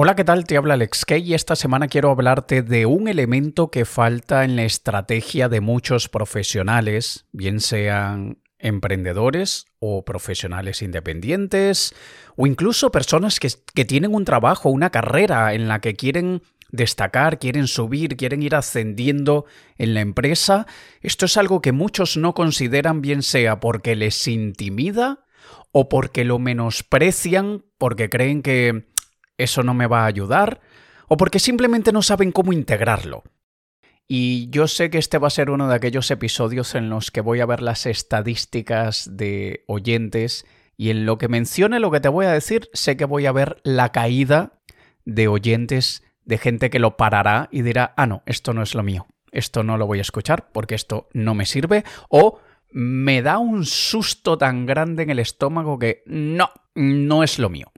Hola, ¿qué tal? Te habla Alex Kay y esta semana quiero hablarte de un elemento que falta en la estrategia de muchos profesionales, bien sean emprendedores o profesionales independientes o incluso personas que, que tienen un trabajo, una carrera en la que quieren destacar, quieren subir, quieren ir ascendiendo en la empresa. Esto es algo que muchos no consideran bien sea porque les intimida o porque lo menosprecian, porque creen que eso no me va a ayudar, o porque simplemente no saben cómo integrarlo. Y yo sé que este va a ser uno de aquellos episodios en los que voy a ver las estadísticas de oyentes y en lo que mencione lo que te voy a decir, sé que voy a ver la caída de oyentes, de gente que lo parará y dirá, ah, no, esto no es lo mío, esto no lo voy a escuchar porque esto no me sirve, o me da un susto tan grande en el estómago que no, no es lo mío.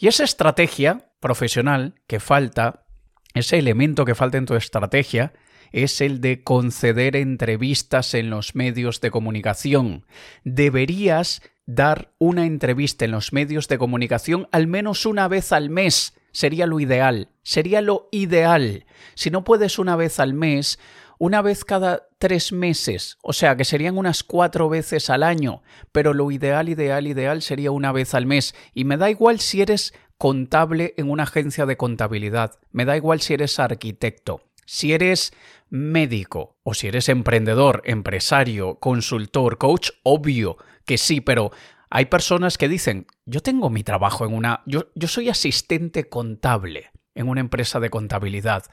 Y esa estrategia profesional que falta, ese elemento que falta en tu estrategia, es el de conceder entrevistas en los medios de comunicación. Deberías dar una entrevista en los medios de comunicación al menos una vez al mes. Sería lo ideal. Sería lo ideal. Si no puedes una vez al mes, una vez cada tres meses, o sea que serían unas cuatro veces al año, pero lo ideal, ideal, ideal sería una vez al mes. Y me da igual si eres contable en una agencia de contabilidad, me da igual si eres arquitecto, si eres médico o si eres emprendedor, empresario, consultor, coach, obvio que sí, pero hay personas que dicen, yo tengo mi trabajo en una, yo, yo soy asistente contable en una empresa de contabilidad.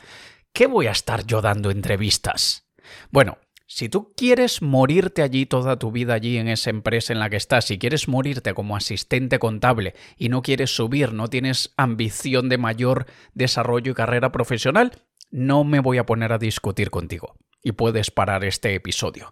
¿Qué voy a estar yo dando entrevistas? Bueno, si tú quieres morirte allí toda tu vida allí en esa empresa en la que estás, si quieres morirte como asistente contable y no quieres subir, no tienes ambición de mayor desarrollo y carrera profesional, no me voy a poner a discutir contigo y puedes parar este episodio.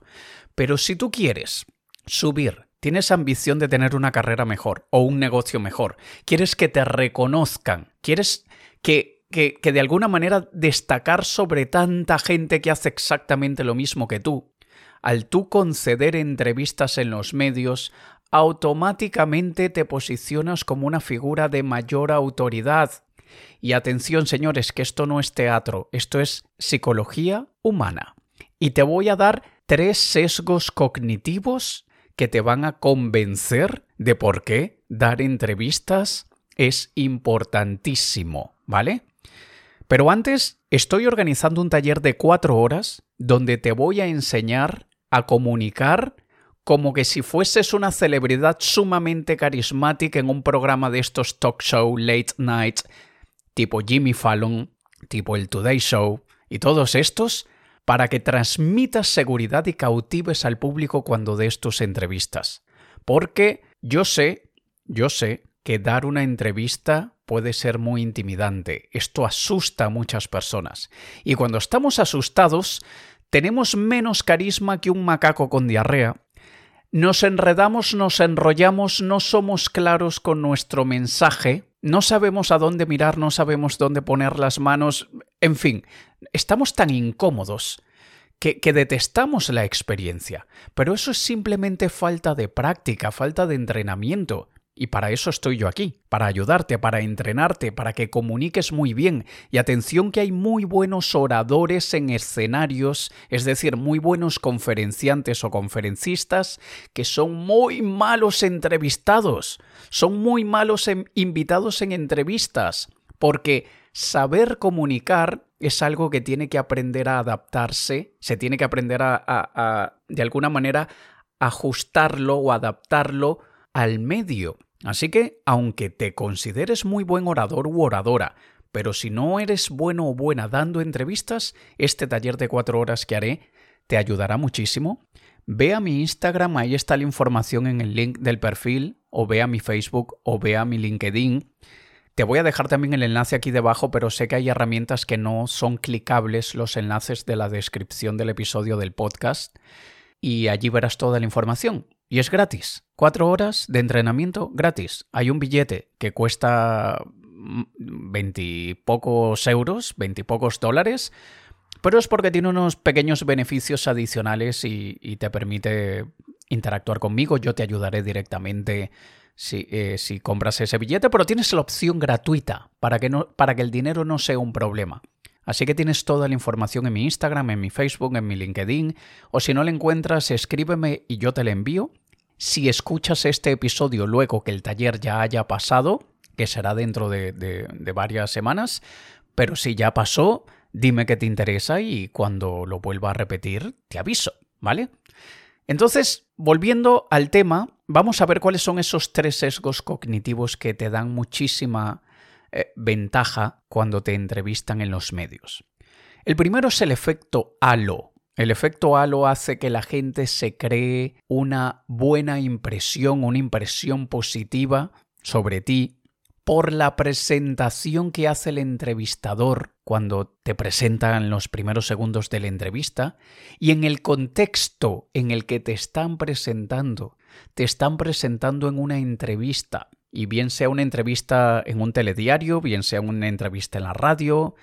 Pero si tú quieres subir, tienes ambición de tener una carrera mejor o un negocio mejor, quieres que te reconozcan, quieres que que, de alguna manera destacar sobre tanta gente que hace exactamente lo mismo que tú, al tú conceder entrevistas en los medios, automáticamente te posicionas como una figura de mayor autoridad. Y atención, señores, que esto no es teatro, esto es psicología humana. Y te voy a dar tres sesgos cognitivos que te van a convencer de por qué dar entrevistas es importantísimo, ¿vale? Pero antes, estoy organizando un taller de cuatro horas donde te voy a enseñar a comunicar como que si fueses una celebridad sumamente carismática en un programa de estos talk show late night tipo Jimmy Fallon, tipo el Today Show y todos estos, para que transmitas seguridad y cautives al público cuando des tus entrevistas. Porque yo sé, yo sé que dar una entrevista puede ser muy intimidante. Esto asusta a muchas personas. Y cuando estamos asustados, tenemos menos carisma que un macaco con diarrea. Nos enredamos, nos enrollamos, no somos claros con nuestro mensaje, no sabemos a dónde mirar, no sabemos dónde poner las manos, en fin, estamos tan incómodos que, que, detestamos la experiencia. Pero eso es simplemente falta de práctica, falta de entrenamiento. Y para eso estoy yo aquí, para ayudarte, para entrenarte, para que comuniques muy bien. Y atención que hay muy buenos oradores en escenarios, es decir, muy buenos conferenciantes o conferencistas que son muy malos entrevistados, son muy malos invitados en entrevistas, porque saber comunicar es algo que tiene que aprender a adaptarse, se tiene que aprender a, a de alguna manera, ajustarlo o adaptarlo al medio. Así que, aunque te consideres muy buen orador u oradora, pero si no eres bueno o buena dando entrevistas, este taller de cuatro horas que haré te ayudará muchísimo. Ve a mi Instagram, ahí está la información en el link del perfil, o ve a mi Facebook, o ve a mi LinkedIn. Te voy a dejar también el enlace aquí debajo, pero sé que hay herramientas que no son clicables los enlaces de la descripción del episodio del podcast y allí verás toda la información. Y es gratis. Cuatro horas de entrenamiento gratis. Hay un billete que cuesta veintipocos euros, veintipocos dólares, pero es porque tiene unos pequeños beneficios adicionales y, te permite interactuar conmigo. Yo te ayudaré directamente si, eh, si, compras ese billete, pero tienes la opción gratuita para que, no, para que el dinero no sea un problema. Así que tienes toda la información en mi Instagram, en mi Facebook, en mi LinkedIn, o si no la encuentras, escríbeme y yo te la envío. Si escuchas este episodio luego que el taller ya haya pasado, que será dentro de, varias semanas, pero si ya pasó, dime que te interesa y cuando lo vuelva a repetir, te aviso, ¿vale? Entonces, volviendo al tema, vamos a ver cuáles son esos tres sesgos cognitivos que te dan muchísima eh, ventaja cuando te entrevistan en los medios. El primero es el efecto halo. El efecto halo hace que la gente se cree una buena impresión, una impresión positiva sobre ti por la presentación que hace el entrevistador cuando te presenta en los primeros segundos de la entrevista y en el contexto en el que te están presentando. Te están presentando en una entrevista y bien sea una entrevista en un telediario, bien sea una entrevista en la radio,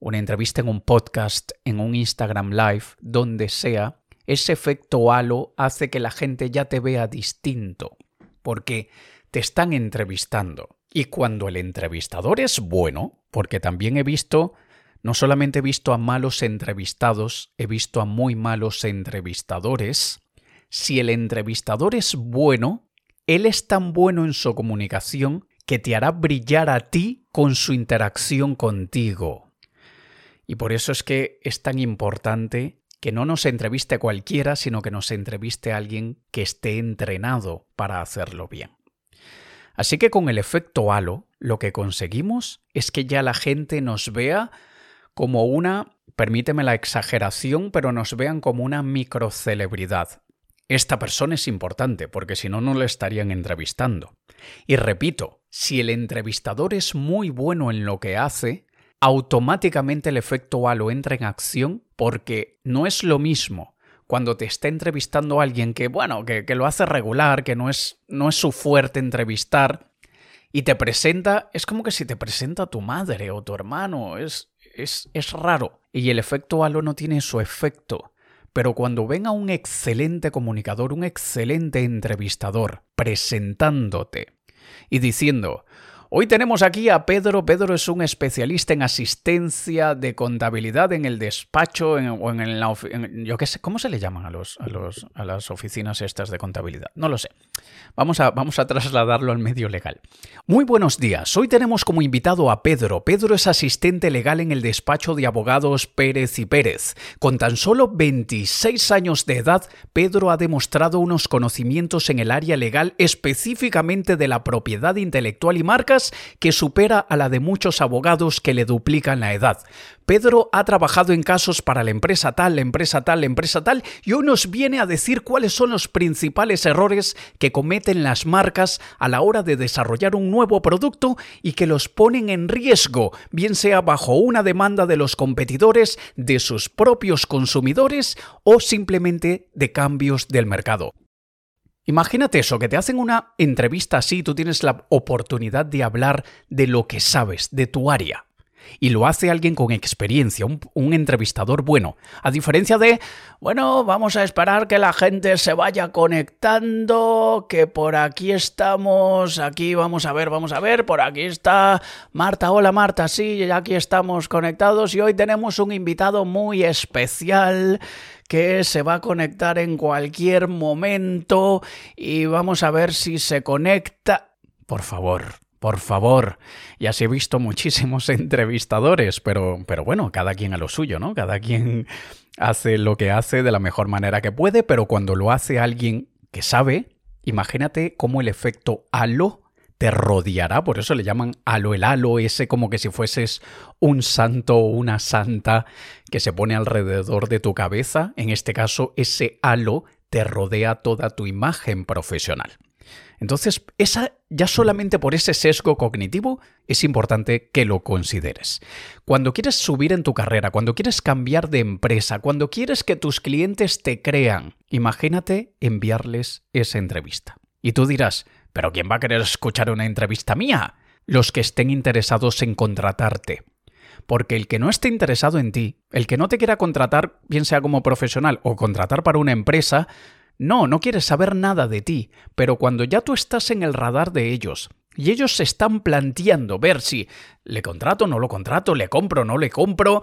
una entrevista en un podcast, en un Instagram Live, donde sea, ese efecto halo hace que la gente ya te vea distinto, porque te están entrevistando. Y cuando el entrevistador es bueno, porque también he visto, no solamente he visto a malos entrevistados, he visto a muy malos entrevistadores, si el entrevistador es bueno, él es tan bueno en su comunicación que te hará brillar a ti con su interacción contigo. Y por eso es que es tan importante que no nos entreviste cualquiera, sino que nos entreviste a alguien que esté entrenado para hacerlo bien. Así que con el efecto halo, lo que conseguimos es que ya la gente nos vea como una, permíteme la exageración, pero nos vean como una microcelebridad. Esta persona es importante porque si no, no le estarían entrevistando. Y repito, si el entrevistador es muy bueno en lo que hace, automáticamente el efecto halo entra en acción porque no es lo mismo cuando te está entrevistando a alguien que, bueno, que, lo hace regular, que no es, no es su fuerte entrevistar, y te presenta, es como que si te presenta tu madre o tu hermano, es, es, es raro. Y el efecto halo no tiene su efecto. Pero cuando venga un excelente comunicador, un excelente entrevistador, presentándote y diciendo, Hoy tenemos aquí a Pedro. Pedro es un especialista en asistencia de contabilidad en el despacho o en, la sé, ¿cómo se le llaman a los, a los a las oficinas estas de contabilidad? No lo sé. Vamos a, vamos a trasladarlo al medio legal. Muy buenos días. Hoy tenemos como invitado a Pedro. Pedro es asistente legal en el despacho de abogados Pérez y Pérez. Con tan solo 26 años de edad, Pedro ha demostrado unos conocimientos en el área legal específicamente de la propiedad intelectual y marcas que supera a la de muchos abogados que le duplican la edad. Pedro ha trabajado en casos para la empresa tal, la empresa tal, la empresa tal, y hoy nos viene a decir cuáles son los principales errores que cometen las marcas a la hora de desarrollar un nuevo producto y que los ponen en riesgo, bien sea bajo una demanda de los competidores, de sus propios consumidores o simplemente de cambios del mercado. Imagínate eso, que te hacen una entrevista así, tú tienes la oportunidad de hablar de lo que sabes, de tu área. Y lo hace alguien con experiencia, un, entrevistador bueno. A diferencia de, bueno, vamos a esperar que la gente se vaya conectando, que por aquí estamos, aquí vamos a ver, vamos a ver, por aquí está Marta. Hola Marta, sí, aquí estamos conectados y hoy tenemos un invitado muy especial que se va a conectar en cualquier momento y vamos a ver si se conecta. Por favor, por favor. Ya se he visto muchísimos entrevistadores, pero, pero bueno, cada quien a lo suyo, ¿no? Cada quien hace lo que hace de la mejor manera que puede, pero cuando lo hace alguien que sabe, imagínate cómo el efecto halo te rodeará, por eso le llaman halo el halo, ese como que si fueses un santo o una santa que se pone alrededor de tu cabeza, en este caso ese halo te rodea toda tu imagen profesional. Entonces, esa ya solamente por ese sesgo cognitivo es importante que lo consideres. Cuando quieres subir en tu carrera, cuando quieres cambiar de empresa, cuando quieres que tus clientes te crean, imagínate enviarles esa entrevista. Y tú dirás, pero ¿quién va a querer escuchar una entrevista mía? Los que estén interesados en contratarte. Porque el que no esté interesado en ti, el que no te quiera contratar, bien sea como profesional o contratar para una empresa, No, no quieres saber nada de ti, pero cuando ya tú estás en el radar de ellos, y ellos se están planteando ver si le contrato, no lo contrato, le compro, no le compro,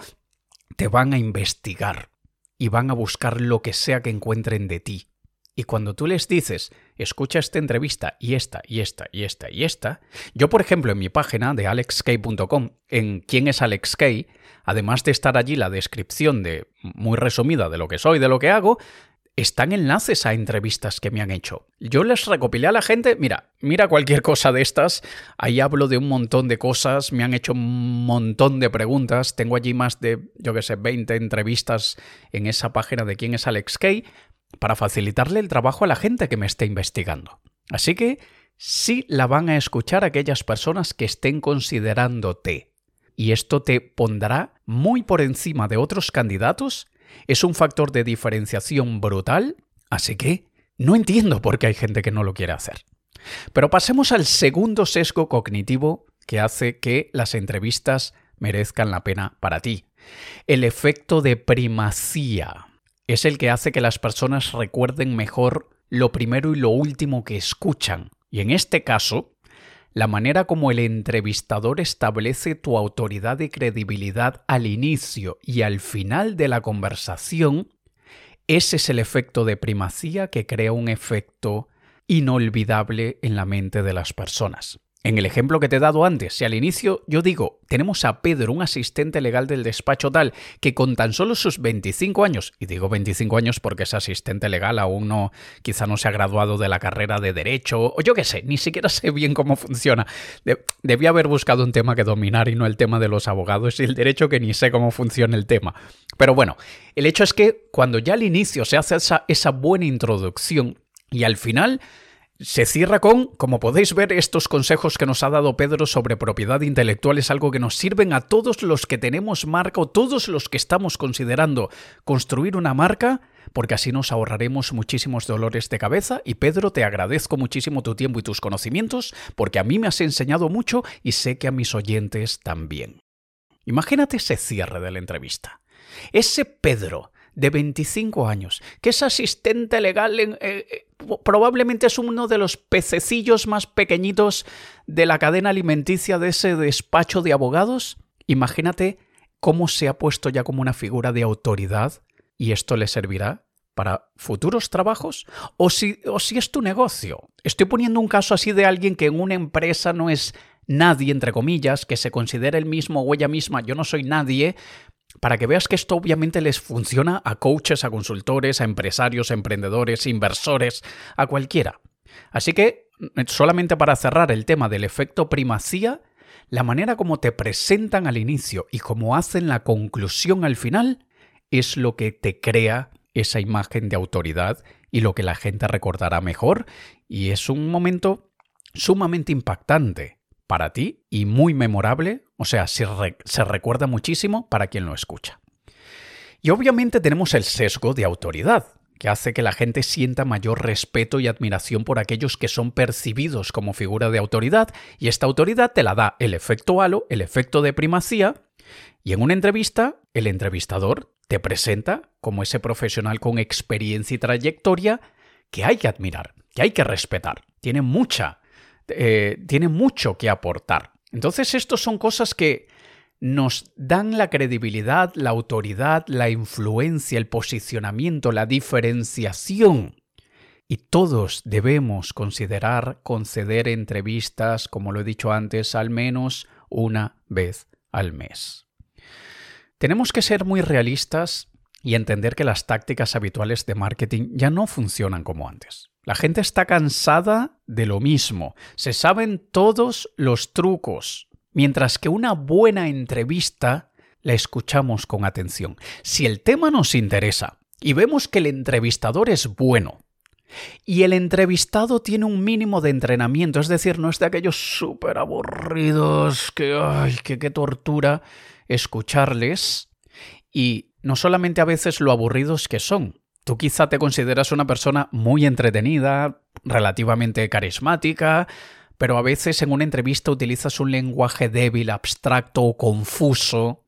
te van a investigar y van a buscar lo que sea que encuentren de ti. Y cuando tú les dices, escucha esta entrevista y esta y esta y esta y esta, yo por ejemplo en mi página de alexkay.com, en quién es Alex Kay, además de estar allí la descripción de muy resumida de lo que soy, de lo que hago, están enlaces a entrevistas que me han hecho. Yo les recopilé a la gente, mira, mira cualquier cosa de estas, ahí hablo de un montón de cosas, me han hecho un montón de preguntas, tengo allí más de, yo que sé, 20 entrevistas en esa página de quién es Alex Kay, para facilitarle el trabajo a la gente que me esté investigando. Así que sí la van a escuchar aquellas personas que estén considerándote. Y esto te pondrá muy por encima de otros candidatos es un factor de diferenciación brutal, así que no entiendo por qué hay gente que no lo quiere hacer. Pero pasemos al segundo sesgo cognitivo que hace que las entrevistas merezcan la pena para ti. El efecto de primacía es el que hace que las personas recuerden mejor lo primero y lo último que escuchan. Y en este caso, la manera como el entrevistador establece tu autoridad y credibilidad al inicio y al final de la conversación, ese es el efecto de primacía que crea un efecto inolvidable en la mente de las personas. En el ejemplo que te he dado antes, si al inicio yo digo, tenemos a Pedro, un asistente legal del despacho tal, que con tan solo sus 25 años, y digo 25 años porque ese asistente legal aún no, quizá no se ha graduado de la carrera de derecho, o yo qué sé, ni siquiera sé bien cómo funciona. debía haber buscado un tema que dominar y no el tema de los abogados y el derecho que ni sé cómo funciona el tema. Pero bueno, el hecho es que cuando ya al inicio se hace esa buena introducción y al final se cierra con, como podéis ver, estos consejos que nos ha dado Pedro sobre propiedad intelectual es algo que nos sirven a todos los que tenemos marca o todos los que estamos considerando construir una marca, porque así nos ahorraremos muchísimos dolores de cabeza y Pedro, te agradezco muchísimo tu tiempo y tus conocimientos, porque a mí me has enseñado mucho y sé que a mis oyentes también. Imagínate ese cierre de la entrevista. Ese Pedro de 25 años, que es asistente legal, eh, eh, probablemente es uno de los pececillos más pequeñitos de la cadena alimenticia de ese despacho de abogados. Imagínate cómo se ha puesto ya como una figura de autoridad y esto le servirá para futuros trabajos o si, o si es tu negocio. Estoy poniendo un caso así de alguien que en una empresa no es nadie, entre comillas, que se considera el mismo o ella misma, yo no soy nadie, para que veas que esto obviamente les funciona a coaches, a consultores, a empresarios, a emprendedores, inversores, a cualquiera. Así que, solamente para cerrar el tema del efecto primacía, la manera como te presentan al inicio y cómo hacen la conclusión al final es lo que te crea esa imagen de autoridad y lo que la gente recordará mejor y es un momento sumamente impactante para ti y muy memorable, o sea, se, se, recuerda muchísimo para quien lo escucha. Y obviamente tenemos el sesgo de autoridad, que hace que la gente sienta mayor respeto y admiración por aquellos que son percibidos como figura de autoridad, y esta autoridad te la da el efecto halo, el efecto de primacía, y en una entrevista, el entrevistador te presenta como ese profesional con experiencia y trayectoria que hay que admirar, que hay que respetar. Tiene mucha eh, tiene mucho que aportar. Entonces, estos son cosas que nos dan la credibilidad, la autoridad, la influencia, el posicionamiento, la diferenciación. Y todos debemos considerar conceder entrevistas, como lo he dicho antes, al menos una vez al mes. Tenemos que ser muy realistas y entender que las tácticas habituales de marketing ya no funcionan como antes. La gente está cansada de lo mismo. Se saben todos los trucos. Mientras que una buena entrevista la escuchamos con atención. Si el tema nos interesa y vemos que el entrevistador es bueno, y el entrevistado tiene un mínimo de entrenamiento, es decir, no es de aquellos súper aburridos que, ay, qué tortura escucharles. Y no solamente a veces lo aburridos que son, Tú quizá te consideras una persona muy entretenida, relativamente carismática, pero a veces en una entrevista utilizas un lenguaje débil, abstracto o confuso,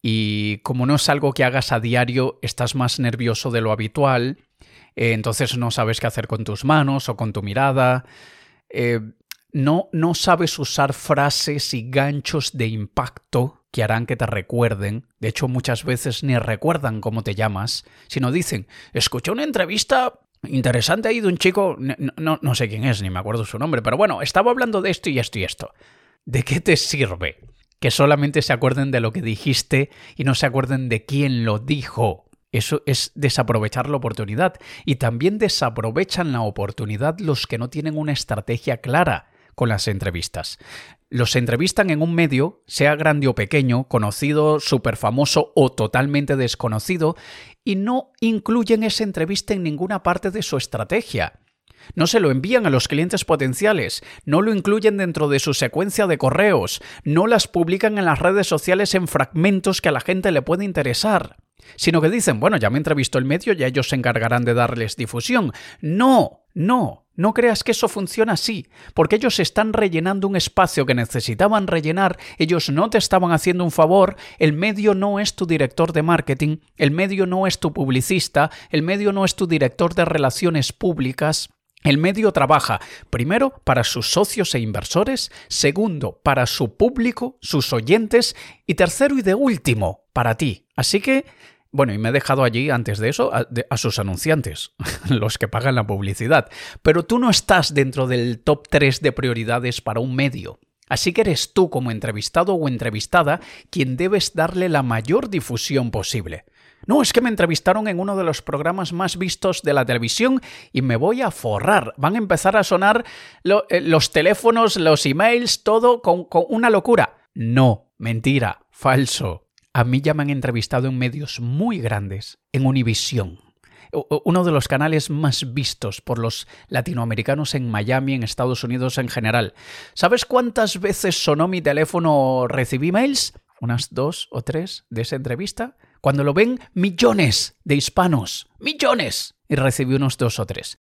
y como no es algo que hagas a diario, estás más nervioso de lo habitual, eh, entonces no sabes qué hacer con tus manos o con tu mirada. Eh, no, no sabes usar frases y ganchos de impacto que harán que te recuerden. De hecho, muchas veces ni recuerdan cómo te llamas, sino dicen, escuché una entrevista interesante ahí de un chico, no, no, sé quién es, ni me acuerdo su nombre, pero bueno, estaba hablando de esto y esto y esto. ¿De qué te sirve? Que solamente se acuerden de lo que dijiste y no se acuerden de quién lo dijo. Eso es desaprovechar la oportunidad. Y también desaprovechan la oportunidad los que no tienen una estrategia clara con las entrevistas. Los entrevistan en un medio, sea grande o pequeño, conocido, súper famoso o totalmente desconocido, y no incluyen esa entrevista en ninguna parte de su estrategia. No se lo envían a los clientes potenciales, no lo incluyen dentro de su secuencia de correos, no las publican en las redes sociales en fragmentos que a la gente le puede interesar, sino que dicen, bueno, ya me entrevistó el medio, ya ellos se encargarán de darles difusión. No, no, no creas que eso funciona así, porque ellos están rellenando un espacio que necesitaban rellenar, ellos no te estaban haciendo un favor, el medio no es tu director de marketing, el medio no es tu publicista, el medio no es tu director de relaciones públicas, el medio trabaja, primero, para sus socios e inversores, segundo, para su público, sus oyentes, y tercero y de último, para ti. Así que, bueno, y me he dejado allí antes de eso a, sus anunciantes, los que pagan la publicidad. Pero tú no estás dentro del top 3 de prioridades para un medio. Así que eres tú como entrevistado o entrevistada quien debes darle la mayor difusión posible. No, es que me entrevistaron en uno de los programas más vistos de la televisión y me voy a forrar. Van a empezar a sonar eh, los teléfonos, los emails, todo con una locura. No, mentira, falso. A mí ya me han entrevistado en medios muy grandes, en Univisión, uno de los canales más vistos por los latinoamericanos en Miami, en Estados Unidos en general. ¿Sabes cuántas veces sonó mi teléfono o recibí mails? Unas dos o tres de esa entrevista. Cuando lo ven millones de hispanos, millones, y recibí unos dos o tres.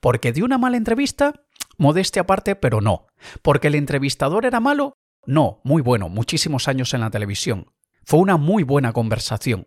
Porque de una mala entrevista, modestia aparte, pero no. Porque el entrevistador era malo, no, muy bueno, muchísimos años en la televisión. Fue una muy buena conversación.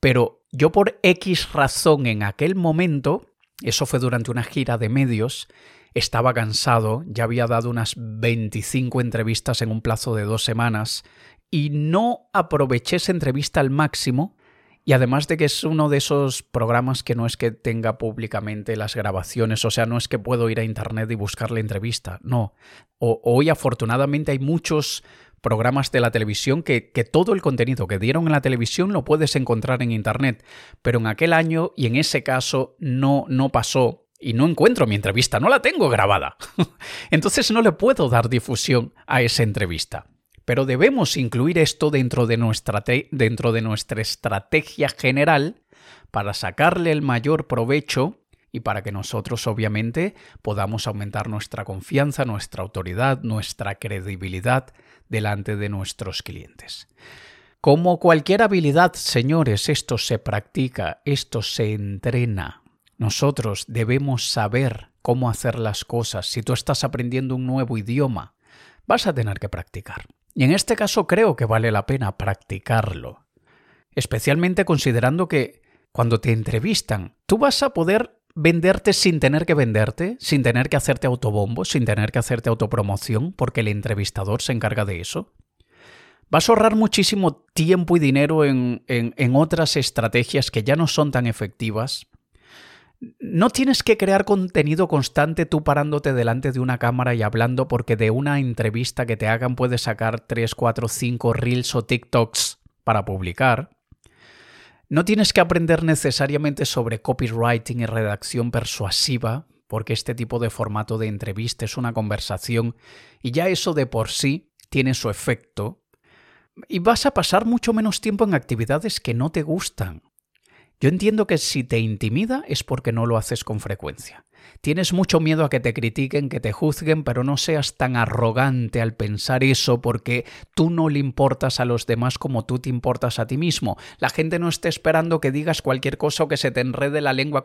Pero yo por X razón en aquel momento, eso fue durante una gira de medios, estaba cansado, ya había dado unas 25 entrevistas en un plazo de dos semanas, y no aproveché esa entrevista al máximo. Y además de que es uno de esos programas que no es que tenga públicamente las grabaciones, o sea, no es que puedo ir a internet y buscar la entrevista, no. hoy afortunadamente hay muchos programas de la televisión que, que, todo el contenido que dieron en la televisión lo puedes encontrar en internet, pero en aquel año y en ese caso no, no pasó y no encuentro mi entrevista, no la tengo grabada. Entonces no le puedo dar difusión a esa entrevista. Pero debemos incluir esto dentro de, nuestra dentro de nuestra estrategia general para sacarle el mayor provecho y para que nosotros obviamente podamos aumentar nuestra confianza, nuestra autoridad, nuestra credibilidad delante de nuestros clientes. Como cualquier habilidad, señores, esto se practica, esto se entrena. Nosotros debemos saber cómo hacer las cosas. Si tú estás aprendiendo un nuevo idioma, vas a tener que practicar. Y en este caso creo que vale la pena practicarlo. Especialmente considerando que cuando te entrevistan, tú vas a poder venderte sin tener que venderte, sin tener que hacerte autobombo, sin tener que hacerte autopromoción, porque el entrevistador se encarga de eso. Vas a ahorrar muchísimo tiempo y dinero en, en otras estrategias que ya no son tan efectivas, no tienes que crear contenido constante tú parándote delante de una cámara y hablando porque de una entrevista que te hagan puedes sacar 3, 4, 5 reels o TikToks para publicar. No tienes que aprender necesariamente sobre copywriting y redacción persuasiva, porque este tipo de formato de entrevista es una conversación y ya eso de por sí tiene su efecto. Y vas a pasar mucho menos tiempo en actividades que no te gustan. Yo entiendo que si te intimida es porque no lo haces con frecuencia. Tienes mucho miedo a que te critiquen, que te juzguen, pero no seas tan arrogante al pensar eso porque tú no le importas a los demás como tú te importas a ti mismo. La gente no está esperando que digas cualquier cosa o que se te enrede la lengua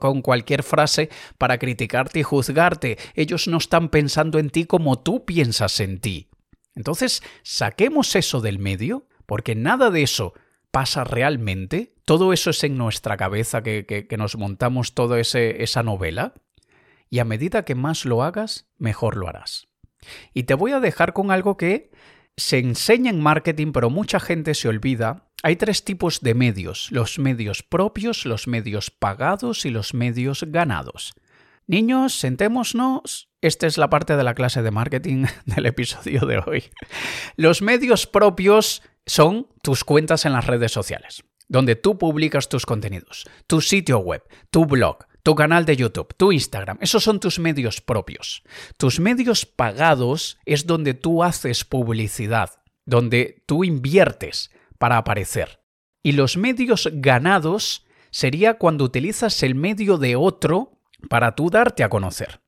con cualquier frase para criticarte y juzgarte. Ellos no están pensando en ti como tú piensas en ti. Entonces, saquemos eso del medio, porque nada de eso pasa realmente? ¿Todo eso es en nuestra cabeza que, nos montamos toda esa novela? Y a medida que más lo hagas, mejor lo harás. Y te voy a dejar con algo que se enseña en marketing, pero mucha gente se olvida. Hay tres tipos de medios, los medios propios, los medios pagados y los medios ganados. Niños, sentémonos. Esta es la parte de la clase de marketing del episodio de hoy. Los medios propios son tus cuentas en las redes sociales, donde tú publicas tus contenidos, tu sitio web, tu blog, tu canal de YouTube, tu Instagram, esos son tus medios propios. Tus medios pagados es donde tú haces publicidad, donde tú inviertes para aparecer. Y los medios ganados sería cuando utilizas el medio de otro para tú darte a conocer.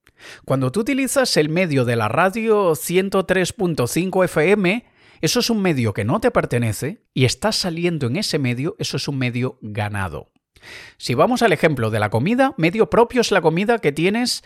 Cuando tú utilizas el medio de la radio 103.5 FM, eso es un medio que no te pertenece y estás saliendo en ese medio, eso es un medio ganado. Si vamos al ejemplo de la comida, medio propio es la comida que tienes,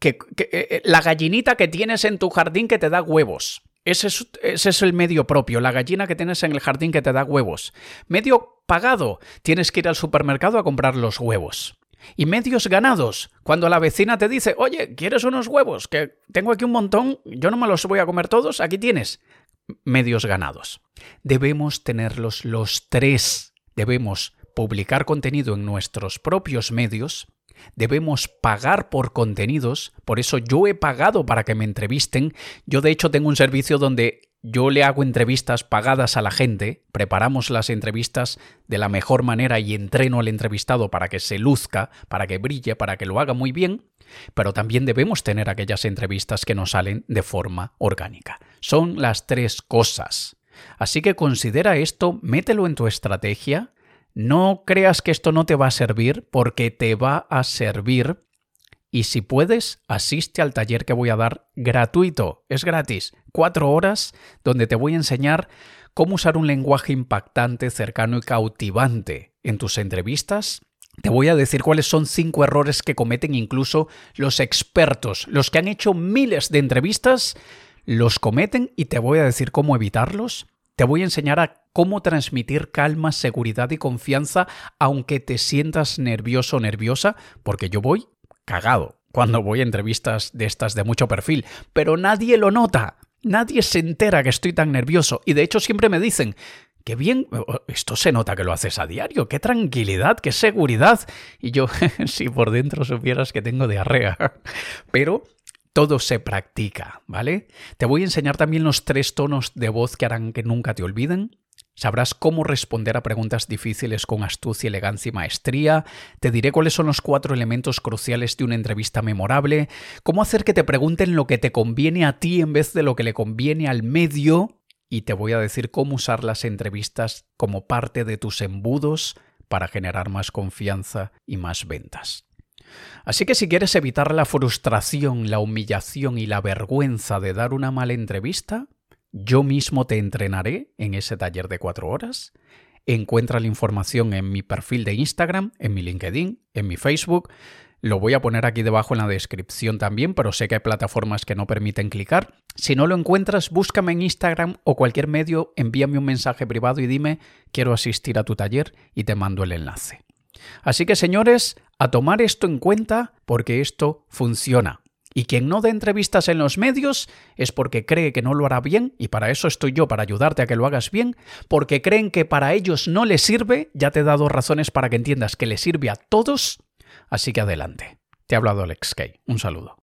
que, eh, eh, la gallinita que tienes en tu jardín que te da huevos. Ese es, ese es, el medio propio, la gallina que tienes en el jardín que te da huevos. Medio pagado, tienes que ir al supermercado a comprar los huevos. Y medios ganados, cuando la vecina te dice, oye, ¿quieres unos huevos? Que tengo aquí un montón, yo no me los voy a comer todos, aquí tienes medios ganados. Debemos tenerlos los tres. Debemos publicar contenido en nuestros propios medios, debemos pagar por contenidos, por eso yo he pagado para que me entrevisten. Yo de hecho tengo un servicio donde yo le hago entrevistas pagadas a la gente, preparamos las entrevistas de la mejor manera y entreno al entrevistado para que se luzca, para que brille, para que lo haga muy bien, pero también debemos tener aquellas entrevistas que nos salen de forma orgánica. Son las tres cosas. Así que considera esto, mételo en tu estrategia, no creas que esto no te va a servir porque te va a servir y si puedes, asiste al taller que voy a dar gratuito. Es gratis. Cuatro horas donde te voy a enseñar cómo usar un lenguaje impactante, cercano y cautivante en tus entrevistas. Te voy a decir cuáles son cinco errores que cometen incluso los expertos, los que han hecho miles de entrevistas, los cometen y te voy a decir cómo evitarlos. Te voy a enseñar a cómo transmitir calma, seguridad y confianza aunque te sientas nervioso o nerviosa, porque yo voy cagado cuando voy a entrevistas de estas de mucho perfil, pero nadie lo nota. Nadie se entera que estoy tan nervioso y de hecho siempre me dicen, qué bien, esto se nota que lo haces a diario, qué tranquilidad, qué seguridad. Y yo, si por dentro supieras que tengo diarrea. Pero todo se practica, ¿vale? Te voy a enseñar también los tres tonos de voz que harán que nunca te olviden. Sabrás cómo responder a preguntas difíciles con astucia, elegancia y maestría. Te diré cuáles son los cuatro elementos cruciales de una entrevista memorable. Cómo hacer que te pregunten lo que te conviene a ti en vez de lo que le conviene al medio. Y te voy a decir cómo usar las entrevistas como parte de tus embudos para generar más confianza y más ventas. Así que si quieres evitar la frustración, la humillación y la vergüenza de dar una mala entrevista, yo mismo te entrenaré en ese taller de cuatro horas. Encuentra la información en mi perfil de Instagram, en mi LinkedIn, en mi Facebook. Lo voy a poner aquí debajo en la descripción también, pero sé que hay plataformas que no permiten clicar. Si no lo encuentras, búscame en Instagram o cualquier medio, envíame un mensaje privado y dime quiero asistir a tu taller y te mando el enlace. Así que señores, a tomar esto en cuenta porque esto funciona. Y quien no dé entrevistas en los medios es porque cree que no lo hará bien, y para eso estoy yo, para ayudarte a que lo hagas bien, porque creen que para ellos no les sirve, ya te he dado razones para que entiendas que le sirve a todos, así que adelante. Te ha hablado Alex Kay. Un saludo.